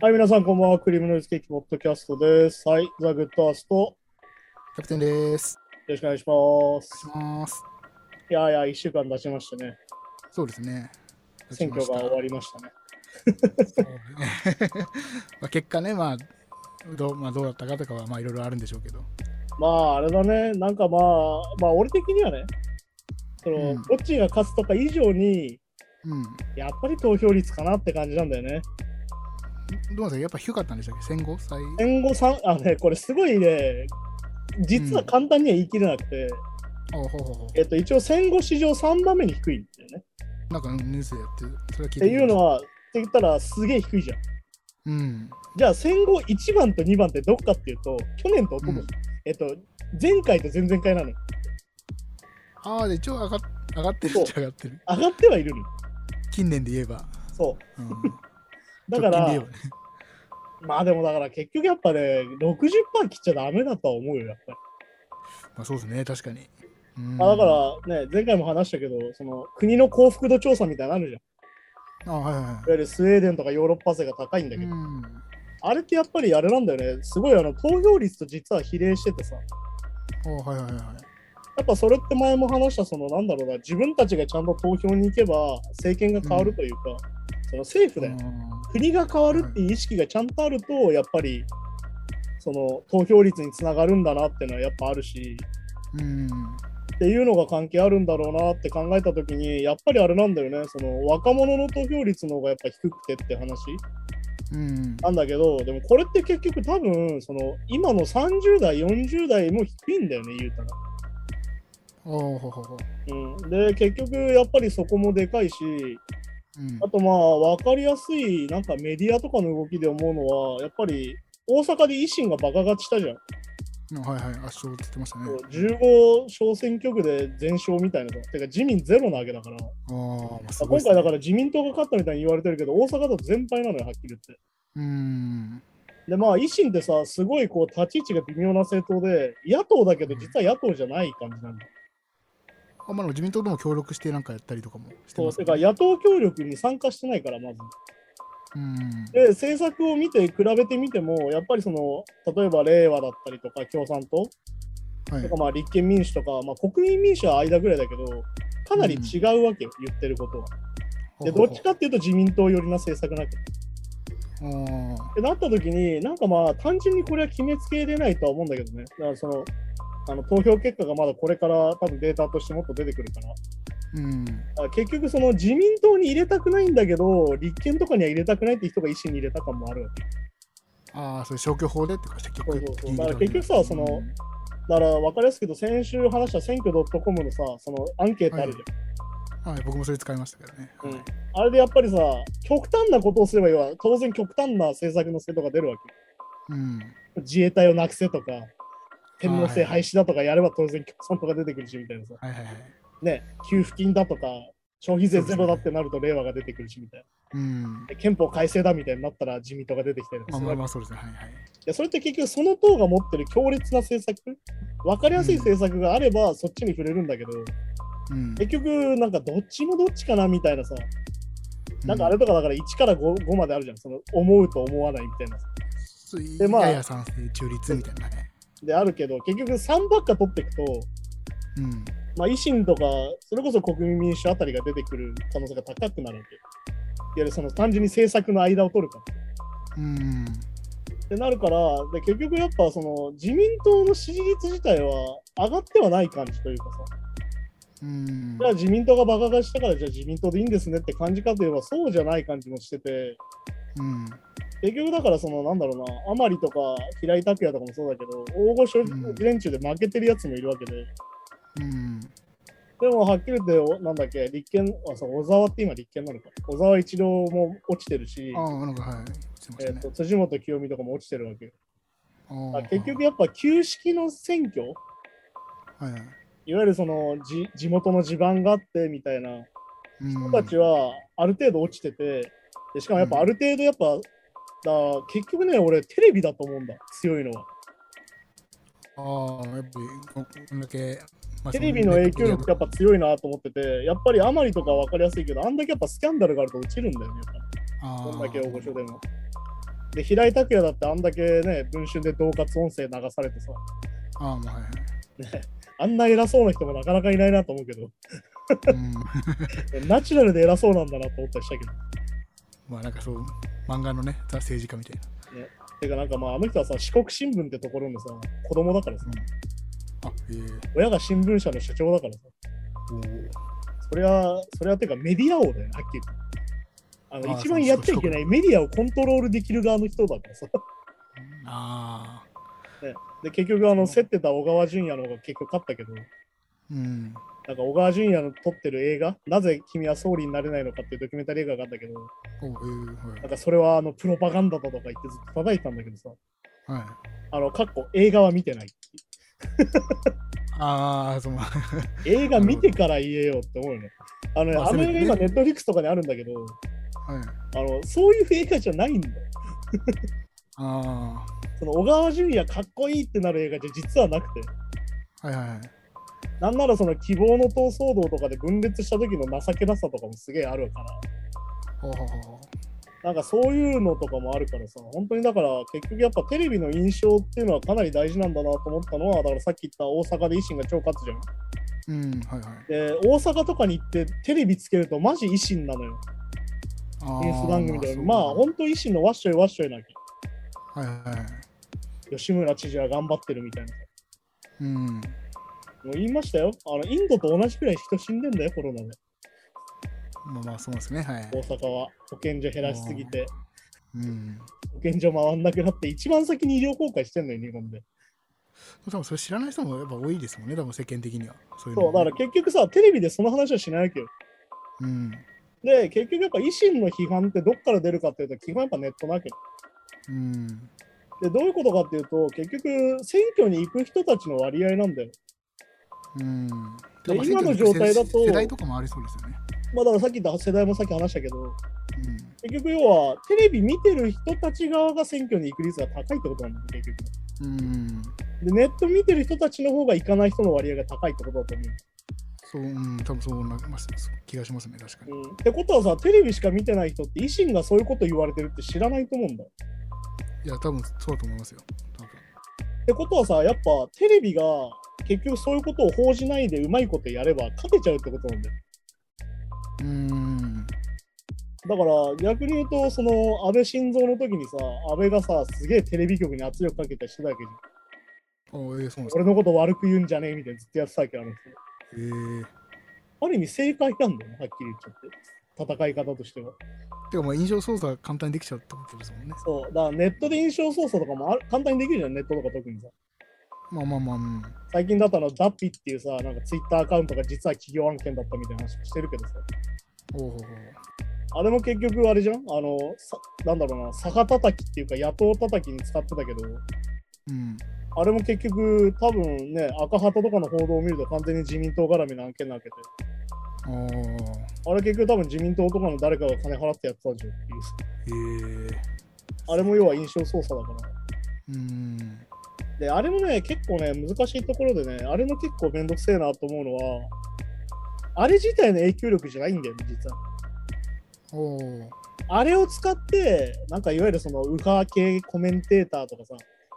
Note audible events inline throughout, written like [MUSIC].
はい、皆さん、こんばんは。クリームノイズケーキポッドキャストです。はい、ザ・グッドアースト、よキャプテンです。ろしくお願いします。お願いします。いやいや、1週間経ちましたね。そうですね。選挙が終わりましたね [LAUGHS] まあ結果ね、まあ、どうまあ、どうだったかとかは、まあ、いろいろあるんでしょうけど。まあ、あれだね、なんかまあ、まあ、俺的にはね、その、うんどっちが勝つとか以上に、うん。やっぱり投票率かなって感じなんだよね。どうですか？やっぱ低かったんでしたっけ？戦後？最戦後3、あね、これすごいね、実は簡単には言い切れなくて、えっと、一応戦後史上3番目に低いんだよね。なんかニュースでやってる。それは聞いっていうのは。は、って言ったらすげえ低いじゃん。うん。じゃあ戦後1番と2番ってどっかっていうと、去年と一昨年、うんえっと、前回と前々回なのよ。ああ、で、一応上がっ上がってるっちゃ上がってる。上がってはいるのよ。近年で言えば。そうん、う。だからね。まあでもだから結局やっぱね、60%切っちゃダメだとは思うよ、やっぱり。まあ、そうですね、確かに。あ、だからね、前回も話したけど、その国の幸福度調査みたいなのあるじゃん。いあはいはいはわゆるスウェーデンとかヨーロッパ勢が高いんだい。けど、うん。あれってやっぱりあれなんだよね、すごいあの投票率と実は比例しててさ、はいはいはい。やっぱそれって前も話した、そのなんだろうな、自分たちがちゃんと投票に行けば政権が変わるというか、その政府だよ。国が変わるっていう意識がちゃんとあると、やっぱりその投票率につながるんだなっていうのはやっぱあるし、うん。っていうのが関係あるんだろうなって考えたときに、やっぱりあれなんだよね、その若者の投票率の方がやっぱ低くてって話うん。なんだけど、でもこれって結局多分、その今の30代、40代も低いんだよね、言うたら。で、結局やっぱりそこもでかいし、うんあとまあ分かりやすいなんかメディアとかの動きで思うのは、やっぱり大阪で維新がバカ勝ちしたじゃん。あはいはい、圧勝って言ってましたね。15小選挙区で全勝みたいなさ。てか自民ゼロなわけだから。まあ、すごいっすね今回だから自民党が勝ったみたいに言われてるけど、大阪だと全敗なのよ、はっきり言って。うん。で、まあ維新ってさ、すごいこう立ち位置が微妙な政党で、野党だけど実は野党じゃない感じなんだ。あまあ、自民党とも協力してなんかやったりとかもしてそう、ます、てか野党協力に参加してないから、まず。うん。で、政策を見て、比べてみても、やっぱりその、例えば令和だったりとか、共産党はいとか、。まあ立憲民主とか、まあ国民民主は間ぐらいだけど、かなり違うわけよ、言ってることは。で、どっちかっていうと自民党寄りな政策なわけ。ああってなった時に、なんかまあ、単純にこれは決めつけれないとは思うんだけどね。だからその、あの投票結果がまだこれから多分データとしてもっと出てくるから。うん。結局その自民党に入れたくないんだけど、立憲とかには入れたくないって人が維新に入れた感もあるわけ。ああ、そういう消去法でってか、結局そうそうだから結局さそのだから分かりやすく言うと、先週話した選挙 .com のさ、そのアンケートあるじゃん。はい、僕もそれ使いましたけどね。うんはいあれでやっぱりさ、極端なことをすればいいわ。当然極端な政策のせとか出るわうん。け。自衛隊をなくせとか、天皇制はい廃止だとかやれば当然共産党が出てくるしみたいなさ。はいはいはい。ね、給付金だとか、消費税ゼロだってなると令和が出てくるしみたいうん憲法改正だみたいになったら自民党が出てきたりとかまあまあまあ、そうですね。はいはい。でそれって結局その党が持ってる強烈な政策、分かりやすい政策があればそっちに触れるんだけど、うん。結局なんかどっちもどっちかなみたいなさ、なんかあれとかだから1から 5, 5まであるじゃん、その思うと思わないみたいなさ。うん、でまあやや賛成、中立みたいなね。であるけど、結局3ばっか取っていくと、うん。まあ、維新とか、それこそ国民民主あたりが出てくる可能性が高くなるわけ。いわゆるその単純に政策の間を取るから。うん。ってなるから、で結局やっぱその自民党の支持率自体は上がってはない感じというかさ、うんじゃあ自民党がバカ化したからじゃあ自民党でいいんですねって感じかといえばそうじゃない感じもしてて、うん。結局だからそのなんだろうな、甘利とか平井拓也とかもそうだけど、大御所うん連中で負けてるやつもいるわけで、うん。でもはっきり言ってお、なんだっけ、立憲、あ、そう、小沢って今立憲なのか。小沢一郎も落ちてるし、えっと。辻元清美とかも落ちてるわけよ。ああ結局やっぱ旧式の選挙？はいはい。いわゆるその地地元の地盤があってみたいなうん人たちはある程度落ちてて、でしかもやっぱある程度やっぱ、だ結局ね、俺テレビだと思うんだ、強いのは。ああ、やっぱりこだけまあテレビの影響力やっぱ強いなと思ってて、やっぱりあまりとかは分かりやすいけど、あんだけやっぱスキャンダルがあると落ちるんだよね、やっぱあー。こんだけ大御所でも。で、平井拓也だってあんだけね、文春で恫喝音声流されてさ、あーまあね、[LAUGHS] あんな偉そうな人もなかなかいないなと思うけど、うん。[LAUGHS] ナチュラルで偉そうなんだなと思ったりしたけど。まあなんかそう漫画のねザ政治家みたいな。てかなんかまああの人はさ、四国新聞ってところのさ、子供だからさ、あええ。親が新聞社の社長だからさ、それは、それはてかメディア王だよね、はっきり。あの一番やっちゃいけないメディアをコントロールできる側の人だからさ。ああで、結局、あの、競ってた小川淳也の方が結局勝ったけど、うんなんか小川淳也の撮ってる映画、なぜ君は総理になれないのかっていうドキュメンタリー映画があったけど、なんかそれはあのプロパガンダだとか言ってずっと叩いたんだけどさ、はい。はいあの、かっこ映画は見てない。[LAUGHS] ああその [LAUGHS] 映画見てから言えよって思うよね。あのね、まああの映画今、ネットフリックスとかにあるんだけど、はい。あの、そういう映画じゃないんだよ。[LAUGHS] あその小川淳也かっこいいってなる映画じゃ実はなくて、あはいはいはいなんならその希望の闘争道とかで分裂した時の情けなさとかもすげえあるから、なんかそういうのとかもあるからさ、本当にだから結局やっぱテレビの印象っていうのはかなり大事なんだなと思ったのは、だからさっき言った大阪で維新が超勝つじゃん。うんはいはいで、大阪とかに行ってテレビつけるとマジ維新なのよ。あニュース番組で。そうまあ本当維新のわっしょいわっしょいなきはいはいはいゃ。吉村知事は頑張ってるみたいな。うんもう言いましたよ。あのインドと同じくらい人死んでんだよ、コロナで。まあまあそうですねはい大阪は保健所減らしすぎて、うん保健所回んなくなって、一番先に医療崩壊してんのよ、日本で。多分それ知らない人もやっぱ多いですもんね多分世間的にはそうそう、だから結局さ、テレビでその話はしないわけよ。うんで、結局やっぱ維新の批判ってどっから出るかっていうと、基本やっぱネットなわけよ。うんで、どういうことかっていうと、結局選挙に行く人たちの割合なんだよ。うんでまあ今の状態だと世代とかもありそうですよねまあだからさっき言った世代もさっき話したけど、うん結局要はテレビ見てる人たち側が選挙に行く率が高いってことなんだよ、結局。うんで、ネット見てる人たちの方が行かない人の割合が高いってことだと思う。そう、うん、多分そうなります気がしますね、確かに。うん、ってことはさ、テレビしか見てない人って維新がそういうこと言われてるって知らないと思うんだよ。いや、多分そうだと思いますよ。多分ってことはさ、やっぱテレビが結局そういうことを報じないでうまいことやれば勝てちゃうってことなんだよ。うーん。だから逆に言うと、その安倍晋三の時にさ、安倍がさ、すげえテレビ局に圧力かけたりしてたわけじゃん。あえー、そう。俺のこと悪く言うんじゃねえみたいなずっとやってたわけあるんですよ。えー、ある意味正解なんだよね、はっきり言っちゃって。戦い方としては。てか、まあ、印象操作簡単にできちゃうってことですもんね。そう、だからネットで印象操作とかもある簡単にできるじゃん、ネットとか特にさ。まあまあまあ、うん。最近だったらダッピっていうさ、なんかツイッターアカウントが実は企業案件だったみたいな話もしてるけどさ。おうほうあれも結局あれじゃん？あの、さなんだろうな、逆叩きっていうか野党叩きに使ってたけど、うん。あれも結局多分ね、赤旗とかの報道を見ると完全に自民党絡みの案件なわけで、ああ。あれ結局多分自民党とかの誰かが金払ってやってたんじゃんっていう。えー。あれも要は印象操作だから。うん。で、あれもね、結構ね、難しいところでね、あれの結構めんどくせえなと思うのは、あれ自体の影響力じゃないんだよね、実は。おお。あれを使って、なんかいわゆるその右派系コメンテーターとかさ、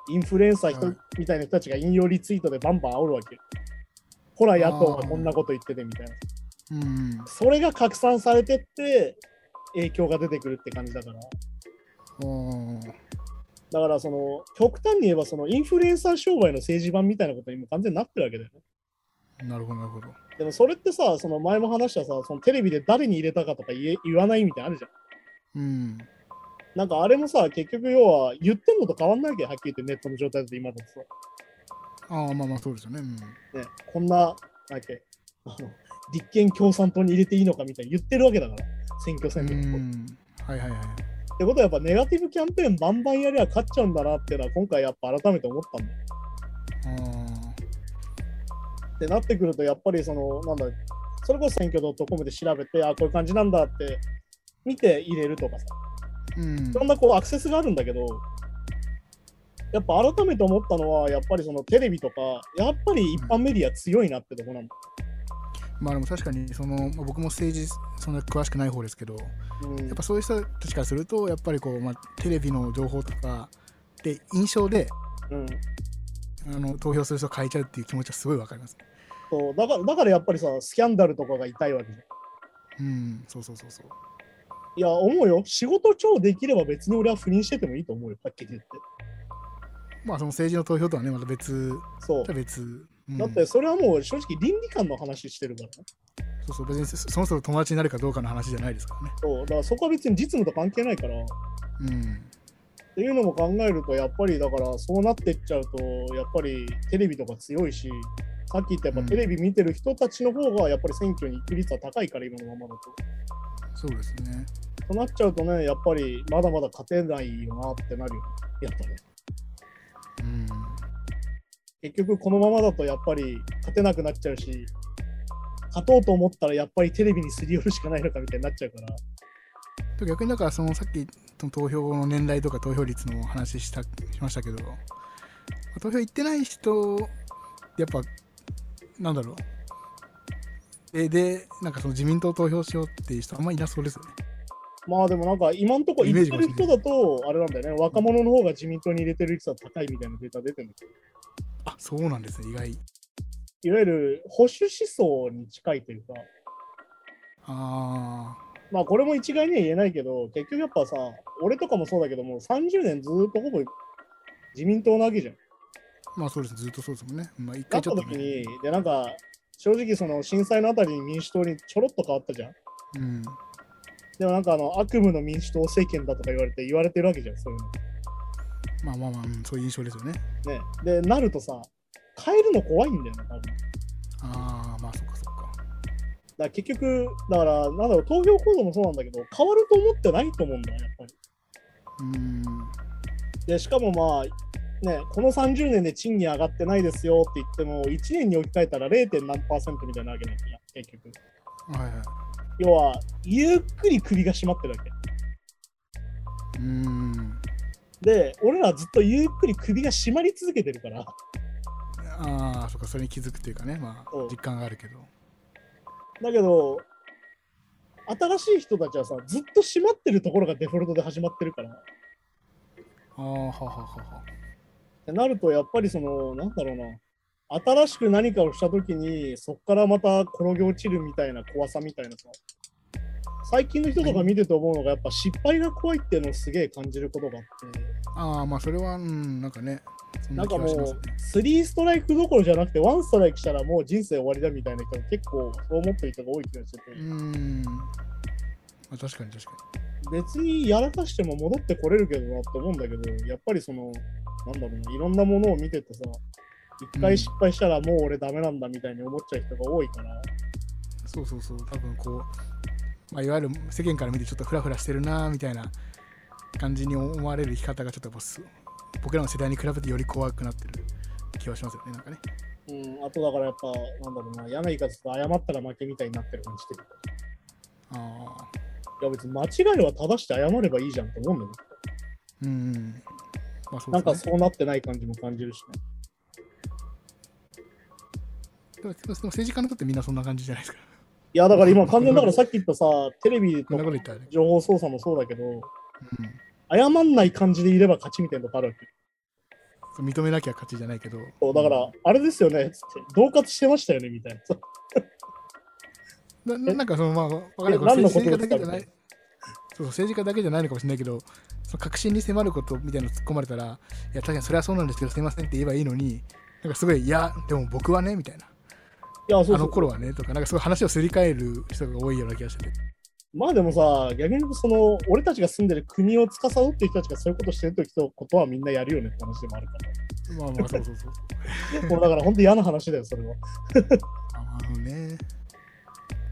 インフルエンサー人はいみたいな人たちが引用リツイートでバンバン煽るわけよ。ほら、野党がこんなこと言っててみたいな。うん。それが拡散されてって、影響が出てくるって感じだから。おーだから、その、極端に言えば、そのインフルエンサー商売の政治版みたいなことにも完全になってるわけだよね。なるほど、なるほど。でもそれってさ、その前も話したさ、そのテレビで誰に入れたかとか言え言わないみたいなのあるじゃん。うん。なんかあれもさ、結局要は言ってんのと変わんないわけよ、はっきり言ってネットの状態だと今だとさ。ああ、まあまあ、そうですよね。うん。ね、こんな、なんだっけ、あの、立憲共産党に入れていいのかみたいに言ってるわけだから、選挙う戦で。はいはいはい。てことはやっぱネガティブキャンペーンバンバンやりゃ勝っちゃうんだなっていうのは今回やっぱ改めて思ったんだよ。あってなってくるとやっぱりその、なんだ、それこそ選挙 .com で調べて、あ、こういう感じなんだって見て入れるとかさ、あ。うんい。ろんなこうアクセスがあるんだけど、やっぱ改めて思ったのは、やっぱりそのテレビとか、やっぱり一般メディア強いなってとこなの。まあでも確かにその、まあ僕も政治そんな詳しくない方ですけど、うんやっぱそういう人たちからすると、やっぱりこう、まあ、テレビの情報とかで印象でうんあの投票する人を変えちゃうっていう気持ちはすごいわかります。そうだからだからやっぱりさ、スキャンダルとかが痛いわけじゃん。うん、そうそうそうそう。いや、思うよ。仕事超できれば別に俺は不倫しててもいいと思うよ、はっきり言って。まあその政治の投票とはね、また別、そう。別。うんだってそれはもう正直倫理観の話してるからね。そうそう、別にそその人と友達になるかどうかの話じゃないですからね。そう。だからそこは別に実務と関係ないから。っうん。ていうのも考えると、やっぱりだからそうなってっちゃうと、やっぱりテレビとか強いし、さっき言ったやっぱテレビ見てる人たちの方がやっぱり選挙に行く率は高いから、今のままだと。そうですね。となっちゃうとね、やっぱりまだまだ勝てないよなってなるよね。やっぱね。うん。結局このままだとやっぱり勝てなくなっちゃうし、勝とうと思ったらやっぱりテレビにすり寄るしかないのかみたいになっちゃうから。と逆にだからそのさっきの投票の年代とか投票率の話したしましたけど投票行ってない人やっぱなんだろう。えでなんかその自民党投票しようっていう人あんまりいなそうですよね。まあでもなんか今んとこ言ってる人だと、あれなんだよね、若者の方が自民党に入れてる率は高いみたいなデータ出てるんだけど、あそうなんですね意外いわゆる保守思想に近いというか、あまあこれも一概には言えないけど、結局やっぱさ、俺とかもそうだけども、30年ずっとほぼ自民党なわけじゃん。ーまあそうですずっとそうですもんねまあ一回ちょっと、ね、時に、でなんか正直その震災のあたりに民主党にちょろっと変わったじゃん。うんでもなんかあの悪夢の民主党政権だとか言われて言われてるわけじゃん、そういうの。まあまあまあ、うんそういう印象ですよねね。で、なるとさ、変えるの怖いんだよね、多分。だかああまあそっかそっから結局、だから、なんだろう、投票行動もそうなんだけど、変わると思ってないと思うんだよ、やっぱり。うんで、しかもまあ、ね、この30年で賃金上がってないですよって言っても、1年に置き換えたら 0. 何パーセントみたいなわけなんだよ、結局。はいはい要は、ゆっくり首が締まってるわけ。うんで、俺らずっとゆっくり首が締まり続けてるから、ああそっかそれに気づくっていうかねまあ実感があるけど。だけど、新しい人たちはさ、ずっと締まってるところがデフォルトで始まってるから。ああははははってなると、やっぱりその、なんだろうな、新しく何かをしたときに、そこからまた転げ落ちるみたいな怖さみたいなさ、最近の人とか見てて思うのが、やっぱ失敗が怖いっていうのをすげえ感じることがあって、ああまあそれはうんなんかねそんなんかもう気はしますね、3ストライクどころじゃなくて、1ストライクしたらもう人生終わりだみたいな人が結構そう思ってる人が多い気がしてて、うーん。まあ、確かに確か別にやらかしても戻ってこれるけどなって思うんだけど、やっぱりその、なんだろうな、いろんなものを見ててさ、一回失敗したらもう俺ダメなんだみたいに思っちゃう人が多いから、に。そうそうそう。多分こう、まあ、いわゆる世間から見てちょっとフラフラしてるなみたいな感じに思われる生き方がちょっと僕らの世代に比べてより怖くなってる気はしますよね。なんかね。うん、あとだからやっぱ、なんだろうな、嫌な言い方すると謝ったら負けみたいになってる感じしてる。ああ。いや別に間違いは正して謝ればいいじゃんと思うんだよね。うん。まあそうなんか。そうなってない感じも感じるしね。でもでも政治家の人ってみんなそんな感じじゃないですか。いやだから今完全にだからさっき言ったさ、テレビとかこんなこと言ったらね。情報操作もそうだけど、うん。謝んない感じでいれば勝ちみたいなとこあるわけ。認めなきゃ勝ちじゃないけど。そうだから、あれですよね、つって、恫喝してましたよね、みたいな。[LAUGHS] なななんかそのまあ、わかんない政治家だけじゃない。そうそう政治家だけじゃないのかもしれないけど、その確信に迫ることみたいなの突っ込まれたら、いや、確かにそれはそうなんですけど、すいませんって言えばいいのに、なんかすごい、いや、でも僕はね、みたいな。あの頃はね、とか、なんかすごい話をすり替える人が多いような気がしてて。まあでもさ、逆にその、俺たちが住んでる国を司ってる人たちがそういうことしてるときとことはみんなやるよねって話でもあるから。まあまあ、そうそうそう。[LAUGHS] もうだから本当嫌な話だよ、それは。[LAUGHS] あのね、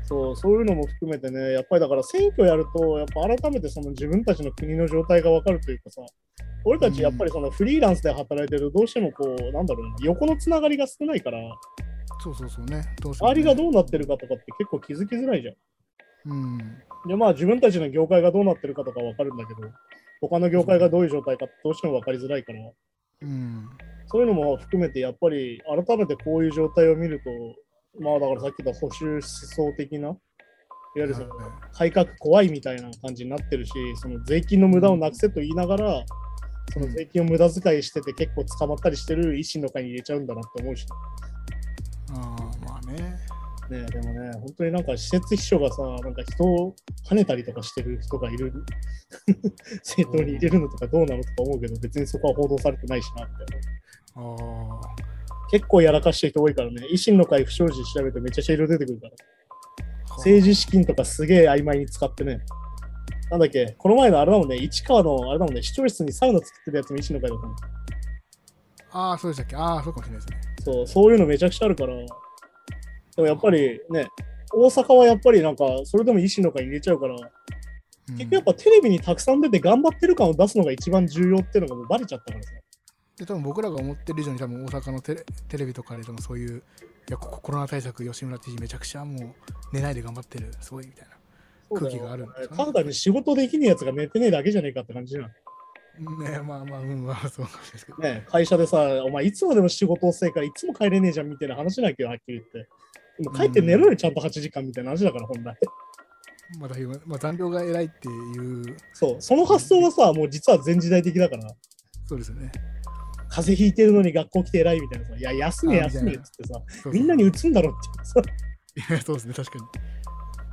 そう、そういうのも含めてね、やっぱりだから選挙やると、やっぱ改めてその自分たちの国の状態がわかるというかさ、俺たちやっぱりそのフリーランスで働いてるとどうしてもこう、なんだろうな、横のつながりが少ないから、そうそうそうね。どう周りがどうなってるかとかって結構気づきづらいじゃん。うん。で、まあ自分たちの業界がどうなってるかとかわかるんだけど、他の業界がどういう状態かってどうしてもわかりづらいから、ううん。そういうのも含めて、やっぱり改めてこういう状態を見ると、まあだからさっき言った保守思想的な、いわゆるそのはい改革怖いみたいな感じになってるし、その税金の無駄をなくせと言いながら、その税金を無駄遣いしてて結構捕まったりしてる維新の会に入れちゃうんだなって思うし、ああ、まあね。ね、でもね、本当になんか施設秘書がさ、なんか人を跳ねたりとかしてる人がいる、[LAUGHS] 政党に入れるのとかどうなのとか思うけど、別にそこは報道されてないしなって。ああ。結構やらかしてる人多いからね、維新の会不祥事調べてめちゃくちゃ色々出てくるから。政治資金とかすげえ曖昧に使ってね。なんだっけ、この前のあれだもんね、市川のあれだもんね、視聴室にサウナ作ってるやつも維新の会だったの。ああ、そうでしたっけああ、そうかもしれないですね。そう、そういうのめちゃくちゃあるから。でもやっぱりね、大阪はやっぱりなんか、それでも維新の会に入れちゃうから、うん結局やっぱテレビにたくさん出て頑張ってる感を出すのが一番重要っていうのがもうバレちゃったからさ。で多分僕らが思ってる以上に多分大阪のテレテレビとかででもそういういやこコロナ対策吉村知事めちゃくちゃもう寝ないで頑張ってるすごいみたいな空気があるんですよねただに仕事できねえやつが寝てねえだけじゃねえかって感じじゃん。ねまあまあうんまあそうないですけど。ね、会社でさ、お前いつまでも仕事遅いからいつも帰れねえじゃんみたいな話なきゃはっきり言って。もう帰って寝ろよ、ちゃんと8時間みたいな話だから、本来。まあだけどまあ残業が偉いっていう。そう、その発想がさ、もう実は全時代的だから、そうですよね。風邪ひいてるのに学校来て偉いみたいなさ、いや、休めあ休めっつってさ、みんなに打つんだろっていうさ、いやそうですね確か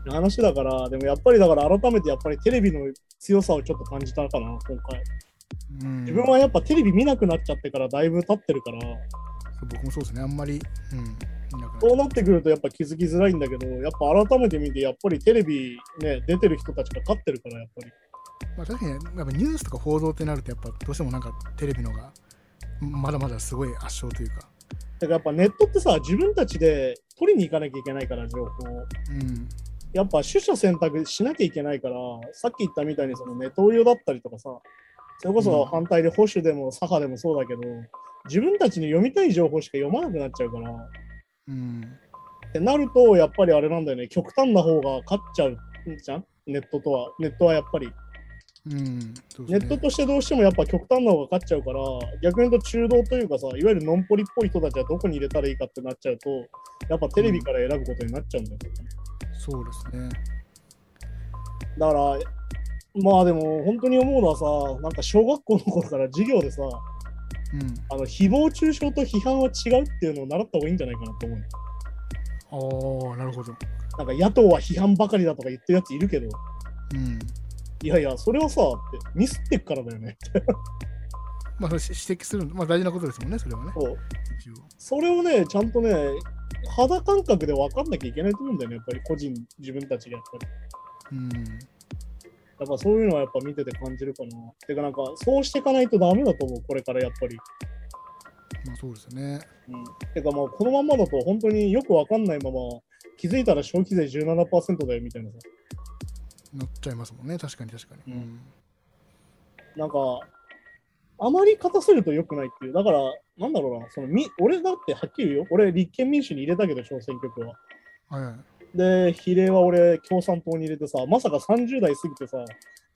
に。話だから、でもやっぱりだから改めてやっぱりテレビの強さをちょっと感じたかな、今回。うん。自分はやっぱテレビ見なくなっちゃってからだいぶ経ってるから、僕もそうですね。あんまりうん。見なくなっそうなってくるとやっぱ気づきづらいんだけど、やっぱ改めて見て、やっぱりテレビね、出てる人たちが勝ってるから、やっぱり。まあ確かにやっぱニュースとか報道ってなるとやっぱどうしてもなんかテレビのがまだまだすごい圧勝というか。だからやっぱネットってさ、自分たちで取りに行かなきゃいけないから、情報を。うん。やっぱ取捨選択しなきゃいけないから、さっき言ったみたいにそのネトウヨだったりとかさ、それこそ反対で保守でも左派でもそうだけど、自分たちに読みたい情報しか読まなくなっちゃうから、っうん。てなると、やっぱりあれなんだよね、極端な方が勝っちゃうじゃん？ネットとは。ネットはやっぱり。うん。そうネットとしてどうしてもやっぱ極端な方が勝っちゃうから、逆に言うと中道というかさ、いわゆるノンポリっぽい人たちはどこに入れたらいいかってなっちゃうと、やっぱテレビから選ぶことになっちゃうんだよね。そうですね。だから、まあでも本当に思うのはさ、なんか小学校の頃から授業でさ、うん。あの誹謗中傷と批判は違うっていうのを習った方がいいんじゃないかなと思う。ああなるほど。なんか野党は批判ばかりだとか言ってるやついるけど、うん。いやいや、それはさ、ってミスってっからだよね。まあそれし指摘するのまあ大事なことですもんねそれはね。そう。それをね、ちゃんとね、肌感覚で分かんなきゃいけないと思うんだよね、やっぱり個人、自分たちがやっぱり。うんやっぱそういうのはやっぱ見てて感じるかな。てかなんか、そうしていかないとダメだと思う、これからやっぱり。まあそうですよねうん。てかもうこのまんまだと本当によく分かんないまま、気づいたら消費税17%だよみたいなさ。乗っちゃいますもんね確かに確かに、うんなんか、あまり勝たせると良くないっていう。だから、なんだろうな、そのみ俺だってはっきり言うよ。俺、立憲民主に入れたけど、小選挙区は。はいはいで、比例は俺、共産党に入れてさ、まさか30代過ぎてさ、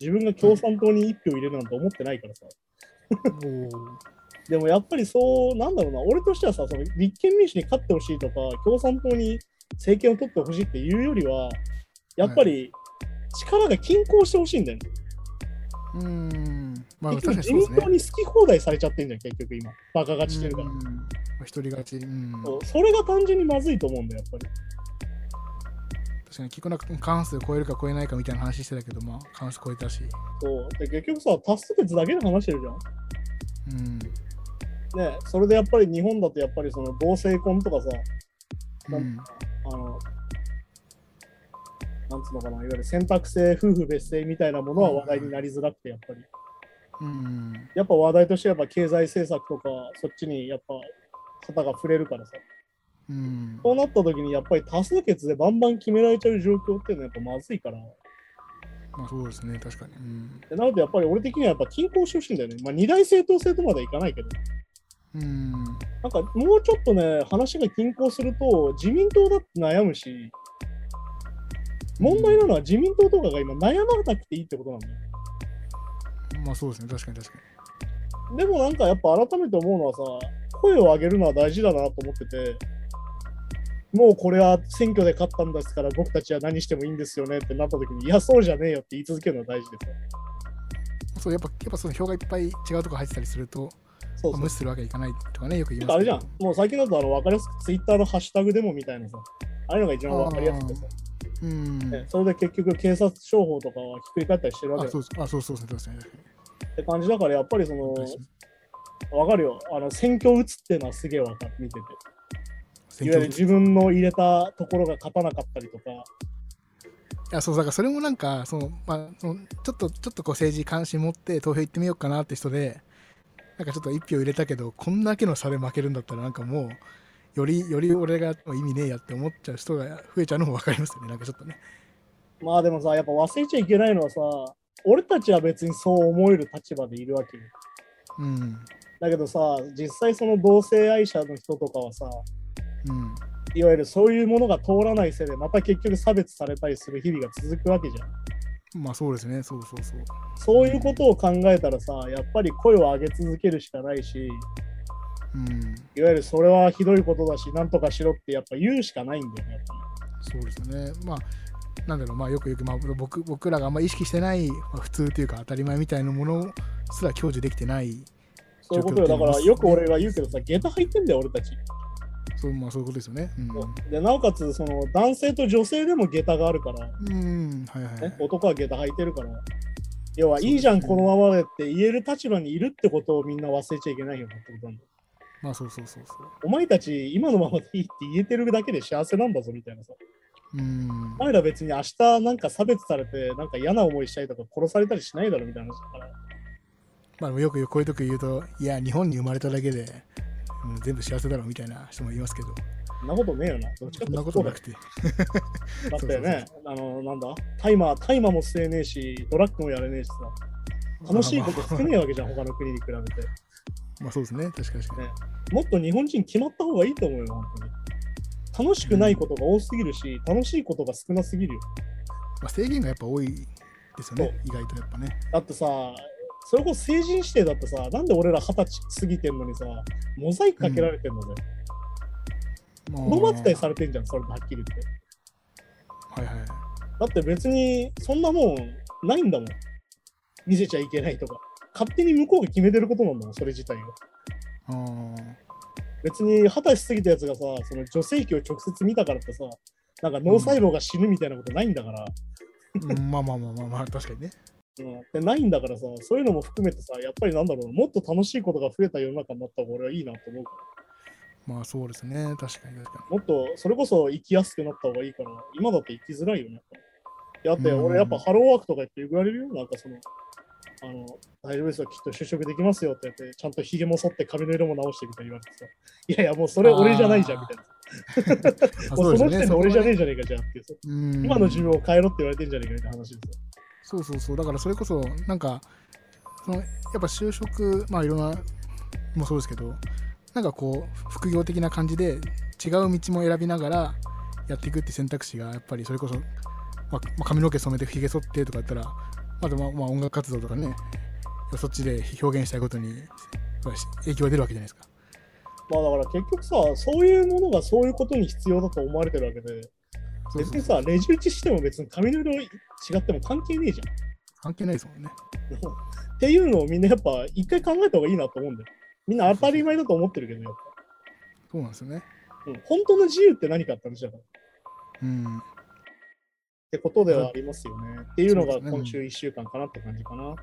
自分が共産党に1票入れるなんて思ってないからさ。[LAUGHS] でもやっぱりそう、なんだろうな、俺としてはさ、その立憲民主に勝ってほしいとか、共産党に政権を取ってほしいっていうよりは、やっぱり力が均衡してほしいんだよね。うーんまあ結局自民党に好き放題されちゃってんじゃん、結局今。バカ勝ちしてるから。一人勝ちうんそうそれが単純にまずいと思うんだよ、やっぱり。確かに聞くなく過半数超えるか超えないかみたいな話してたけどまあ過半数超えたしそうで結局さ、多数決だけで話してるじゃん。うんね、それでやっぱり日本だとやっぱりその同性婚とかさ、うんあの、なんつうのかな、いわゆる選択制夫婦別姓みたいなものは話題になりづらくて、やっぱり。うんやっぱ話題としてはやっぱ経済政策とか、そっちにやっぱ肩が触れるからさ。うんそうなった時にやっぱり多数決でバンバン決められちゃう状況っていうのはやっぱまずいから。まあそうですね確かにうんでなのでやっぱり俺的にはやっぱ均衡してほしいんだよね。まあ二大政党制とまではいかないけど。うんなんかもうちょっとね、話が均衡すると自民党だって悩むし、問題なのは自民党とかが今悩まなくていいってことなんだよ。まあそうですね確かに確かでもなんかやっぱ改めて思うのはさ、声を上げるのは大事だなと思ってて、もうこれは選挙で勝ったんですから僕たちは何してもいいんですよねってなった時に、いや、そうじゃねえよって言い続けるのは大事ですよ。そうやっぱやっぱその票がいっぱい違うとこ入ってたりすると、そう無視するわけにいかないとかね、よく言いますけど。れじゃん、もう最近だとあの分かりやすくツイッターのハッシュタグでもみたいなさ、ああいうのが一番分かりやすくてさ、うん。ねそれで結局警察商法とかはひっくり返ったりしてるわけだあそうそうあそうそうそうそうって感じだからやっぱりその、分かるよ、あの選挙打つっていうのはすげえ分かる、見てて。いわゆる自分の入れたところが勝たなかったりとか、いやそうだからそれもなんかその、まあ、そのちょっとちょっとこう政治関心持って投票行ってみようかなって人でなんかちょっと一票入れたけどこんだけの差で負けるんだったらなんかもうよりより俺が意味ねえやって思っちゃう人が増えちゃうのも分かりますよね [LAUGHS] なんかちょっとね。まあでもさ、やっぱ忘れちゃいけないのはさ、俺たちは別にそう思える立場でいるわけよ。うん。だけどさ、実際その同性愛者の人とかはさ、うんいわゆるそういうものが通らないせいで、また結局差別されたりする日々が続くわけじゃん。まあそうですねそうそうそうそういうことを考えたらさ、やっぱり声を上げ続けるしかないし、うんいわゆるそれはひどいことだし、なんとかしろってやっぱ言うしかないんだよね。やっぱねそうですねまあなんだろうまあよくよく、まあ、僕僕らがあんま意識してない、まあ、普通というか当たり前みたいなものすら享受できてないそういうことよ。だからよく俺が言うけどさ、下駄履いてんだよ、俺たち。そうまあそういうことですよね。うん、でなおかつ、その男性と女性でも下駄があるから、うん、はいはい、ね、男は下駄履いてるから、要はいいじゃん、このままでって言える立場にいるってことをみんな忘れちゃいけないよなってことなんだよ。まあそうそうそうそう。お前たち、今のままでいいって言えてるだけで幸せなんだぞみたいなさ。うん。お前ら別に明日なんか差別されて、なんか嫌な思いしたりとか殺されたりしないだろみたいな話だから。まあ、よくこういう時言うと、いや、日本に生まれただけで、うん全部幸せだろみたいな人もいますけど、そんなことねえよな。どっちかそんなことなくて。だってね、あの、なんだ、タイマー、タイマーも吸えねえし、ドラッグもやれねえしさ、楽しいこと少ねえわけじゃん、他の国に比べて。まあそうですね、確かに。ねもっと日本人決まった方がいいと思うよ、本当に。楽しくないことが多すぎるし、楽しいことが少なすぎるよ。まあ、制限がやっぱ多いですよね、意外とやっぱね。だってさ、それこそ成人指定だってさ、なんで俺ら二十歳過ぎてんのにさ、モザイクかけられてんのね。まあ子供扱いされてんじゃん、それではっきり言って。はいはい。だって別にそんなもんないんだもん。見せちゃいけないとか。勝手に向こうが決めてることなんだもん、それ自体が。別に二十歳過ぎたやつがさ、その女性器を直接見たからってさ、なんか脳細胞が死ぬみたいなことないんだから、うんまあまあまあまあまあ、確かにね。うん、でないんだからさ、そういうのも含めてさ、やっぱりなんだろうな、もっと楽しいことが増えた世の中になった方が俺はいいなと思うから。まあそうですね、確かに確かもっとそれこそ生きやすくなった方がいいから、今だって生きづらいよね。やっぱりだってうん俺やっぱハローワークとか言って言われるよ。なんかその、あの、大丈夫ですよ、きっと就職できますよって言って、ちゃんとひげも剃って髪の色も直してみたいな言われてさ、いやいや、もうそれ俺じゃないじゃんみたいな。[LAUGHS] に。あもうその時点で俺じゃねえ。えじゃねえかじゃんっていう今の自分を変えろって言われてんじゃねえかみたいな話ですよ。そうそうそう、だからそれこそ、なんか、そのやっぱ就職、まあいろんな、もそうですけど、なんかこう、副業的な感じで、違う道も選びながらやっていくって選択肢が、やっぱりそれこそ、まあ、まあ髪の毛染めて、ひげ剃ってとかやったら、あとまあ、まあ、音楽活動とかね、そっちで表現したいことに影響が出るわけじゃないですか。まあだから結局さ、そういうものがそういうことに必要だと思われてるわけで、別にさ、レジ打ちしても別に髪の色違っても関係ねえじゃん。関係ないですもんね。っていうのをみんなやっぱ一回考えた方がいいなと思うんだよ。みんな当たり前だと思ってるけど、やっそうなんですよね。ぱ。うん、本当の自由って何かって話だから。っうん。てことではありますよね。っていうのが今週1週間かなって感じかな。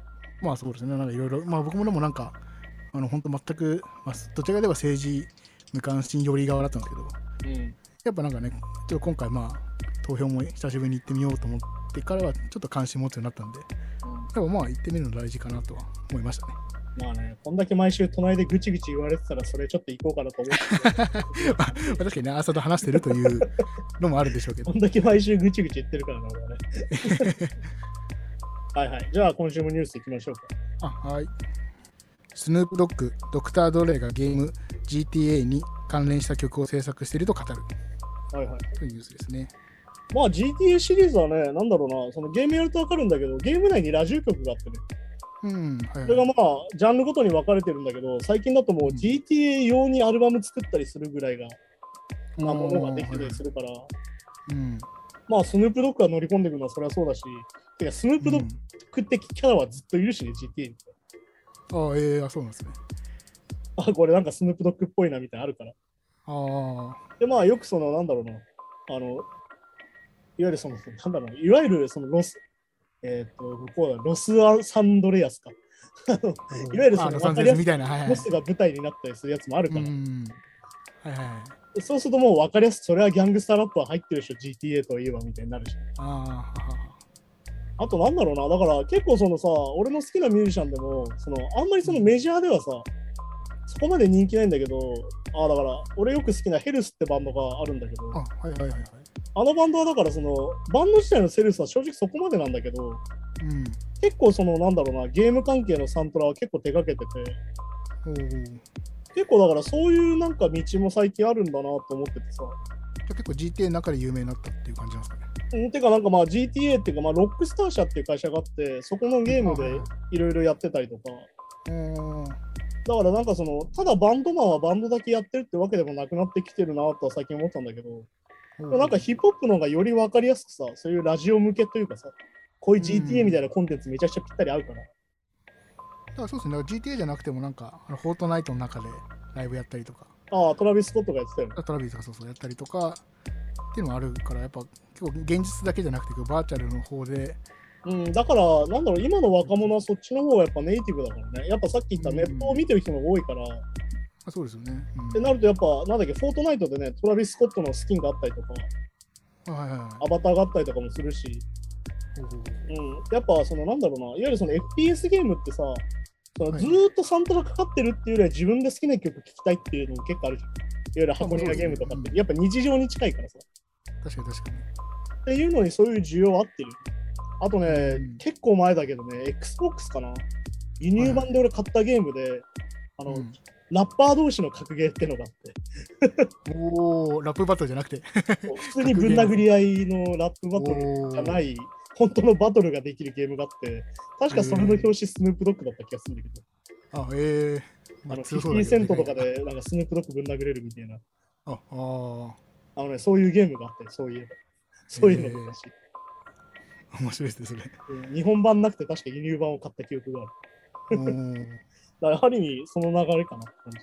まあそうですね、なんかいろいろ、まあ僕もでもなんか、あの本当全く、まあ、どちらかでは政治無関心寄り側だったんですけど、うん。やっぱなんかね、ちょっと今回まあ、投票も久しぶりに行ってみようと思ってからは、ちょっと関心持つようになったんで、でもまあ行ってみるの大事かなとは思いましたね。まあね、こんだけ毎週隣でぐちぐち言われてたら、それちょっと行こうかなと思って。[LAUGHS] まあ確かにね、朝と話してるというのもあるでしょうけどこ、んだけ毎週ぐちぐち言ってるからな、俺はね。[LAUGHS] はいはい。じゃあ今週もニュース行きましょうか。あ、はい。スヌープドッグ、ドクター・ドレイがゲーム GTA に関連した曲を制作していると語るはいはい。というニュースですね。まあ GTA シリーズはね、なんだろうな、そのゲームやるとわかるんだけど、ゲーム内にラジオ局があってね、うん。はいはいそれがまあ、ジャンルごとに分かれてるんだけど、最近だともう GTA 用にアルバム作ったりするぐらいが、なものができてたりするから、うん。まあ、スヌープドッグが乗り込んでくるのはそれはそうだし、てかスヌープドッグ的キャラはずっといるしね、GTA に。ああ、ええあ、そうなんですね。あ、これなんかスヌープドッグっぽいなみたいなのあるから。ああ。で、まあ、よくその、なんだろうな、あの、いわゆるその、なんだろうな、いわゆるそのロス、えっ、と、こうだ、ロスアサンドレアスか。いわゆるそのあロサンゼルスみたいな。はいはいロ。スが舞台になったりするやつもあるから、うん。はいはいはい。そうするともう分かりやすく、それはギャングスターラップは入ってるでしょ、GTA といえばみたいになるし。ああ、となんだろうな、だから結構そのさ、俺の好きなミュージシャンでも、そのあんまりそのメジャーではさ、そこまで人気ないんだけど、あだから俺よく好きなヘルスってバンドがあるんだけど、あ、はいはいはいはい。あのバンドはだからその、バンド自体のセルスは正直そこまでなんだけど、うん。結構そのなんだろうな、ゲーム関係のサントラは結構手掛けてて、おお。じゃ結構だからそういうなんか道も最近あるんだなと思っててさ、あ結構 GTA の中で有名になったっていう感じなんですかね。うん、てかなんかまあ GTA っていうかまあロックスター社っていう会社があって、そこのゲームでいろいろやってたりとか、うん。だからなんかその、ただバンドマンはバンドだけやってるってわけでもなくなってきてるなとは最近思ったんだけど、でもなんかヒップホップの方がより分かりやすくさ、そういうラジオ向けというかさ、こういう GTA みたいなコンテンツめちゃくちゃぴったり合うから。だからそうですね。GTA じゃなくてもなんか、あのフォートナイトの中でライブやったりとか、ああ、トラビス・スコットがやってたよね。トラビスがそうそうやったりとかっていうのもあるから、やっぱ結構現実だけじゃなくて、バーチャルの方で、うん、だから、なんだろう、今の若者はそっちの方がやっぱネイティブだからね。やっぱさっき言ったネットを見てる人が多いから、っあそうですよね。てなるとやっぱ、なんだっけ、フォートナイトでね、トラビス・スコットのスキンがあったりとか、うん、はいはいはい。アバターがあったりとかもするし、ほうん、やっぱそのなんだろうな、いわゆるその FPS ゲームってさ、そのはいずーっとサントラかかってるっていうよりは自分で好きな曲聴きたいっていうのも結構あるじゃん。いわゆる箱庭ゲームとかって、うんやっぱ日常に近いからさ。確かに確かに。っていうのにそういう需要あってる。あとね、うん。結構前だけどね、Xbox かな。輸入版で俺買ったゲームで、あの、うん。ラッパー同士の格ゲーってのがあって、おお、ラップバトルじゃなくて。普通にぶん殴り合いのラップバトルじゃない、本当のバトルができるゲームがあって、確かそれの表紙スヌー。プドッグだった気がするんだけど。あ、ええあの、強そうだ50セントとかで、なんかスヌープドッグぶん殴れるみたいな、あ、あー。あのね、そういうゲームがあって、そういえば。そういうのもだし、面白いですね、日本版なくて確か輸入版を買った記憶がある。おーだから、やはりその流れかなって感じ。